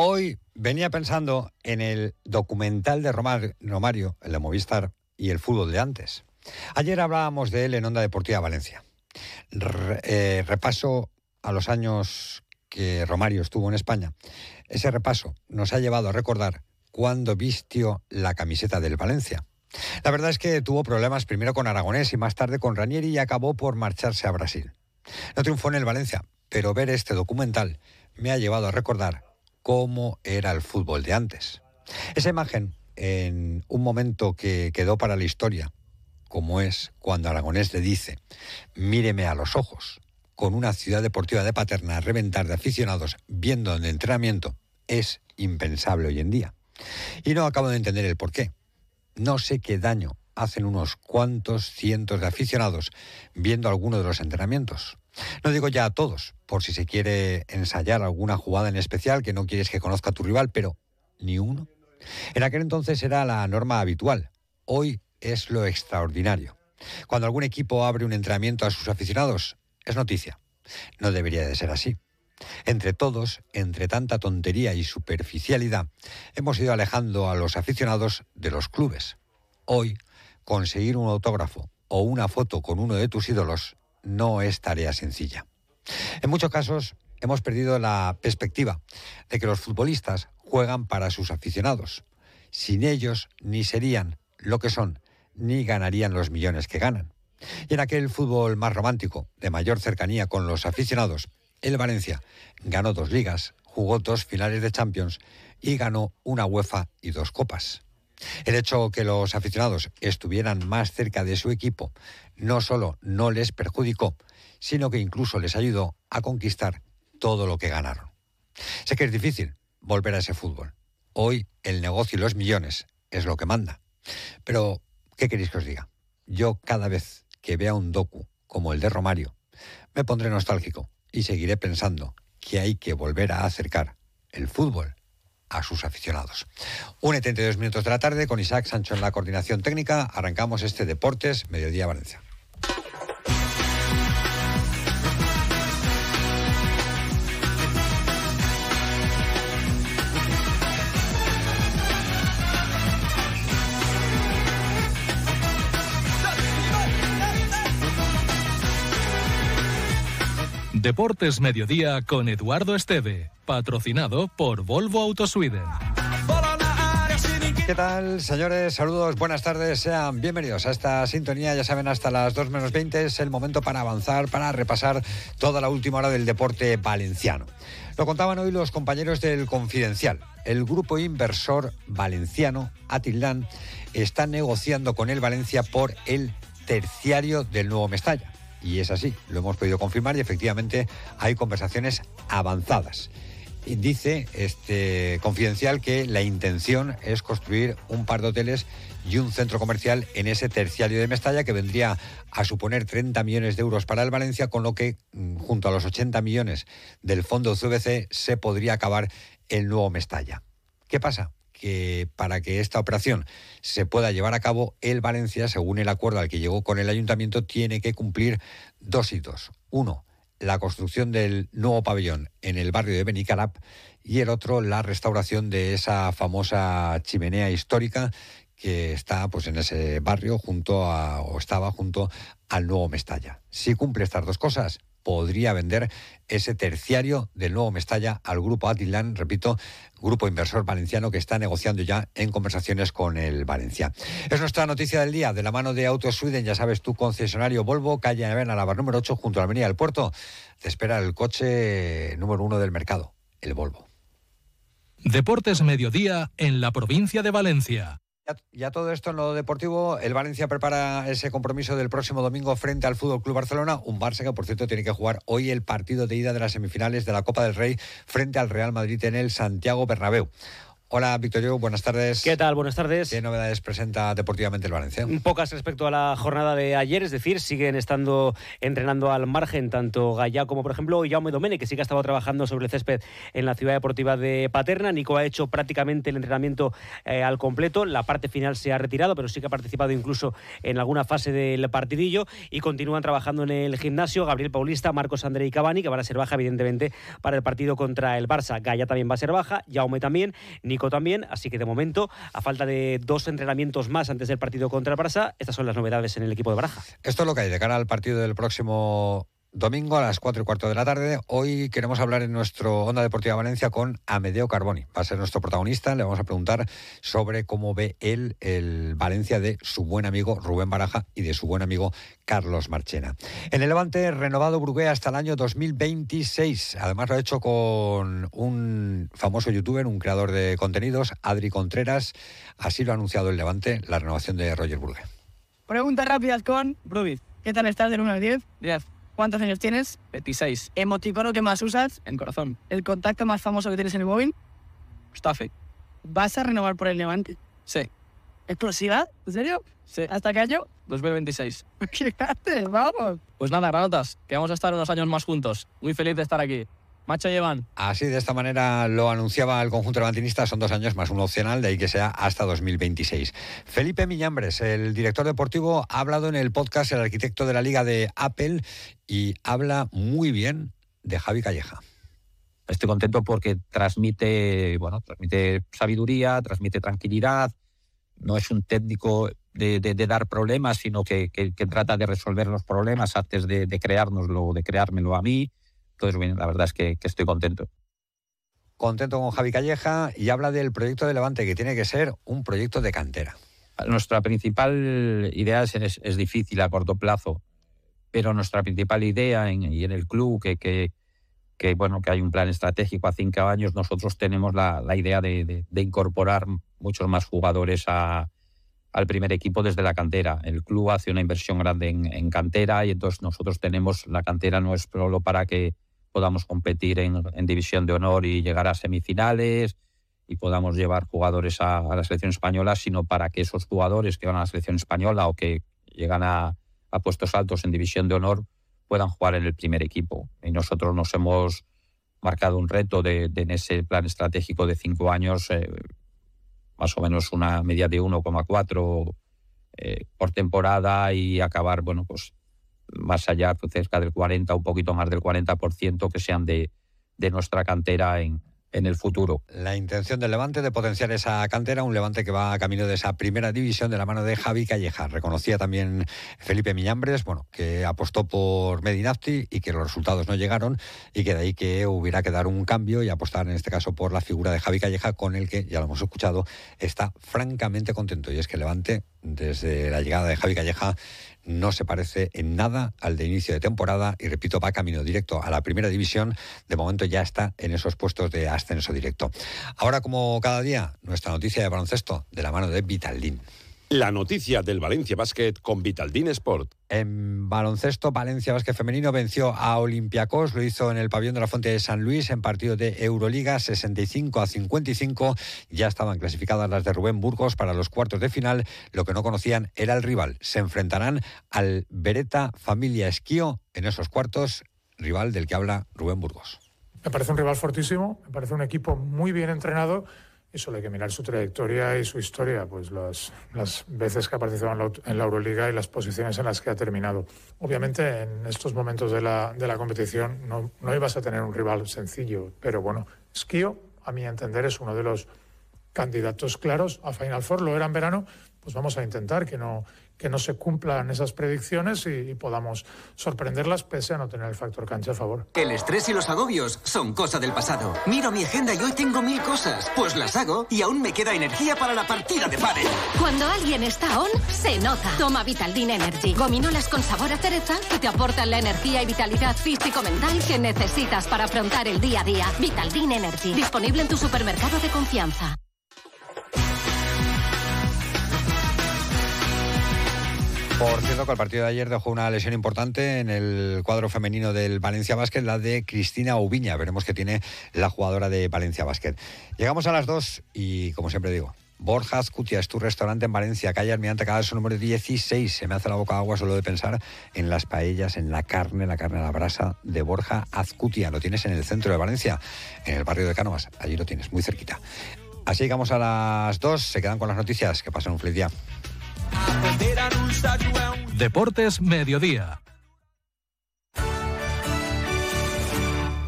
Hoy venía pensando en el documental de Romario, el de Movistar, y el fútbol de antes. Ayer hablábamos de él en Onda Deportiva Valencia. Eh, repaso a los años que Romario estuvo en España. Ese repaso nos ha llevado a recordar cuándo vistió la camiseta del Valencia. La verdad es que tuvo problemas primero con Aragonés y más tarde con Ranieri y acabó por marcharse a Brasil. No triunfó en el Valencia, pero ver este documental me ha llevado a recordar cómo era el fútbol de antes. Esa imagen, en un momento que quedó para la historia, como es cuando Aragonés le dice, míreme a los ojos, con una ciudad deportiva de Paterna a reventar de aficionados viendo el entrenamiento, es impensable hoy en día. Y no acabo de entender el por qué. No sé qué daño hacen unos cuantos cientos de aficionados viendo alguno de los entrenamientos. No digo ya a todos, por si se quiere ensayar alguna jugada en especial que no quieres que conozca tu rival, pero ni uno. En aquel entonces era la norma habitual. Hoy es lo extraordinario. Cuando algún equipo abre un entrenamiento a sus aficionados, es noticia. No debería de ser así. Entre todos, entre tanta tontería y superficialidad, hemos ido alejando a los aficionados de los clubes. Hoy, conseguir un autógrafo o una foto con uno de tus ídolos no es tarea sencilla. En muchos casos, hemos perdido la perspectiva de que los futbolistas juegan para sus aficionados. Sin ellos, ni serían lo que son, ni ganarían los millones que ganan. Y en aquel fútbol más romántico, de mayor cercanía con los aficionados, el Valencia ganó dos ligas, jugó dos finales de Champions y ganó una UEFA y dos copas. El hecho que los aficionados estuvieran más cerca de su equipo no solo no les perjudicó, sino que incluso les ayudó a conquistar todo lo que ganaron. Sé que es difícil volver a ese fútbol. Hoy el negocio y los millones es lo que manda. Pero, ¿qué queréis que os diga? Yo cada vez que vea un docu como el de Romario, me pondré nostálgico y seguiré pensando que hay que volver a acercar el fútbol a sus aficionados. Un 72 minutos de la tarde con Isaac Sancho en la coordinación técnica. Arrancamos este Deportes Mediodía Valencia. Deportes Mediodía con Eduardo Esteve, patrocinado por Volvo Auto Sweden. ¿Qué tal, señores? Saludos, buenas tardes, sean bienvenidos a esta sintonía. Ya saben, hasta las 2 menos 20 es el momento para avanzar, para repasar toda la última hora del deporte valenciano. Lo contaban hoy los compañeros del Confidencial. El grupo inversor valenciano, Atilán, está negociando con el Valencia por el terciario del nuevo Mestalla. Y es así, lo hemos podido confirmar y efectivamente hay conversaciones avanzadas. Dice este confidencial que la intención es construir un par de hoteles y un centro comercial en ese terciario de Mestalla que vendría a suponer 30 millones de euros para el Valencia, con lo que mm, junto a los 80 millones del fondo CVC se podría acabar el nuevo Mestalla. ¿Qué pasa? Que para que esta operación se pueda llevar a cabo, el Valencia, según el acuerdo al que llegó con el ayuntamiento, tiene que cumplir dos hitos. Uno, la construcción del nuevo pabellón en el barrio de Benicarap y el otro, la restauración de esa famosa chimenea histórica que está pues en ese barrio junto a o estaba junto al nuevo Mestalla. Si cumple estas dos cosas, podría vender ese terciario del nuevo Mestalla al grupo Atilán, repito, grupo inversor valenciano que está negociando ya en conversaciones con el Valencia. Es nuestra noticia del día, de la mano de Auto Sweden, ya sabes, tu concesionario Volvo, calle Avena, la número 8, junto a la avenida del Puerto. Te espera el coche número uno del mercado, el Volvo. Deportes Mediodía en la provincia de Valencia. Ya, todo esto en lo deportivo, el Valencia prepara ese compromiso del próximo domingo frente al Fútbol Club Barcelona, un Barça que por cierto tiene que jugar hoy el partido de ida de las semifinales de la Copa del Rey frente al Real Madrid en el Santiago Bernabéu. Hola, Victorio, buenas tardes. ¿Qué tal? Buenas tardes. ¿Qué novedades presenta deportivamente el Valencia? Pocas respecto a la jornada de ayer, es decir, siguen estando entrenando al margen tanto Gallá como, por ejemplo, Jaume Domene, que sí que ha estado trabajando sobre el césped en la ciudad deportiva de Paterna. Nico ha hecho prácticamente el entrenamiento eh, al completo. La parte final se ha retirado, pero sí que ha participado incluso en alguna fase del partidillo y continúan trabajando en el gimnasio. Gabriel Paulista, Marcos André y Cavani, que van a ser baja, evidentemente, para el partido contra el Barça. Gallá también va a ser baja, Jaume también también, así que de momento, a falta de dos entrenamientos más antes del partido contra el Barça, estas son las novedades en el equipo de Baraja. Esto es lo que hay de cara al partido del próximo domingo a las 4 y cuarto de la tarde. Hoy queremos hablar en nuestro Onda Deportiva Valencia con Amedeo Carboni. Va a ser nuestro protagonista. Le vamos a preguntar sobre cómo ve él el Valencia de su buen amigo Rubén Baraja y de su buen amigo Carlos Marchena. En el Levante, renovado Brugué hasta el año 2026. Además lo ha hecho con un famoso youtuber, un creador de contenidos, Adri Contreras. Así lo ha anunciado el Levante, la renovación de Roger Brugué. Preguntas rápidas con Rubí. ¿Qué tal estás del 1 al 10? 10. ¿Cuántos años tienes? 26. ¿Emoticono que más usas? En corazón. ¿El contacto más famoso que tienes en el móvil? Staffy. ¿Vas a renovar por el Levante? Sí. ¿Explosiva? ¿En serio? Sí. ¿Hasta qué año? 2026. ¿Qué haces? Vamos. Pues nada, granotas, que vamos a estar unos años más juntos. Muy feliz de estar aquí. Macho llevan. Así, de esta manera lo anunciaba el conjunto levantinista, son dos años más un opcional, de ahí que sea hasta 2026. Felipe Miñambres, el director deportivo, ha hablado en el podcast El arquitecto de la Liga de Apple y habla muy bien de Javi Calleja. Estoy contento porque transmite, bueno, transmite sabiduría, transmite tranquilidad. No es un técnico de, dar problemas, sino que, trata de resolver los problemas antes de, de creárnoslo o de creármelo a mí. Entonces, bien, la verdad es que, estoy contento. Contento con Javi Calleja y habla del proyecto de Levante, que tiene que ser un proyecto de cantera. Nuestra principal idea es, difícil a corto plazo, pero nuestra principal idea en, y en el club, que, que, bueno, que hay un plan estratégico a cinco años, nosotros tenemos la, idea de, incorporar muchos más jugadores al primer equipo desde la cantera. El club hace una inversión grande en, en, cantera y entonces nosotros tenemos la cantera no es solo para que podamos competir en, división de honor y llegar a semifinales y podamos llevar jugadores a, la selección española, sino para que esos jugadores que van a la selección española o que llegan a, puestos altos en división de honor puedan jugar en el primer equipo. Y nosotros nos hemos marcado un reto de, en ese plan estratégico de cinco años, eh, más o menos una media de 1,4 eh, por temporada y acabar, bueno, pues más allá, cerca del 40, un poquito más del 40%, que sean de, de nuestra cantera en, en el futuro. La intención del Levante de potenciar esa cantera, un Levante que va a camino de esa primera división de la mano de Javi Calleja. Reconocía también Felipe Miñambres, bueno, que apostó por Medinafti y que los resultados no llegaron y que de ahí que hubiera que dar un cambio y apostar en este caso por la figura de Javi Calleja con el que, ya lo hemos escuchado, está francamente contento. Y es que Levante, desde la llegada de Javi Calleja, no se parece en nada al de inicio de temporada y repito, va camino directo a la primera división. De momento ya está en esos puestos de ascenso directo. Ahora, como cada día, nuestra noticia de baloncesto de la mano de Vitaldin. La noticia del Valencia Basket con Vitaldin Sport. En baloncesto, Valencia Basket Femenino venció a Olympiacos, lo hizo en el pabellón de la Fuente de San Luis en partido de Euroliga 65 a 55. Ya estaban clasificadas las de Rubén Burgos para los cuartos de final. Lo que no conocían era el rival. Se enfrentarán al Beretta Familia Esquío en esos cuartos, rival del que habla Rubén Burgos. Me parece un rival fortísimo, me parece un equipo muy bien entrenado y solo hay que mirar su trayectoria y su historia, pues las, las veces que ha participado en la, Euroliga y las posiciones en las que ha terminado. Obviamente en estos momentos de la, de la competición no, no ibas a tener un rival sencillo, pero bueno, Skio, a mi entender, es uno de los candidatos claros a Final Four, lo era en verano, pues vamos a intentar que no, que no se cumplan esas predicciones y, podamos sorprenderlas pese a no tener el factor cancha a favor. El estrés y los agobios son cosa del pasado. Miro mi agenda y hoy tengo mil cosas, pues las hago y aún me queda energía para la partida de pádel. Cuando alguien está on, se nota. Toma Vitaldin Energy. Gominolas con sabor a cereza que te aportan la energía y vitalidad físico-mental que necesitas para afrontar el día a día. Vitaldin Energy. Disponible en tu supermercado de confianza. Por cierto, que el partido de ayer dejó una lesión importante en el cuadro femenino del Valencia Basket, la de Cristina Ubiña. Veremos qué tiene la jugadora de Valencia Basket. Llegamos a las dos y, como siempre digo, Borja Azcutia es tu restaurante en Valencia, calle Almirante su número 16. Se me hace la boca agua solo de pensar en las paellas, en la carne, la carne a la brasa de Borja Azcutia. Lo tienes en el centro de Valencia, en el barrio de Cánovas. Allí lo tienes, muy cerquita. Así llegamos a las dos. Se quedan con las noticias. Que pasen un feliz día. Deportes Mediodía.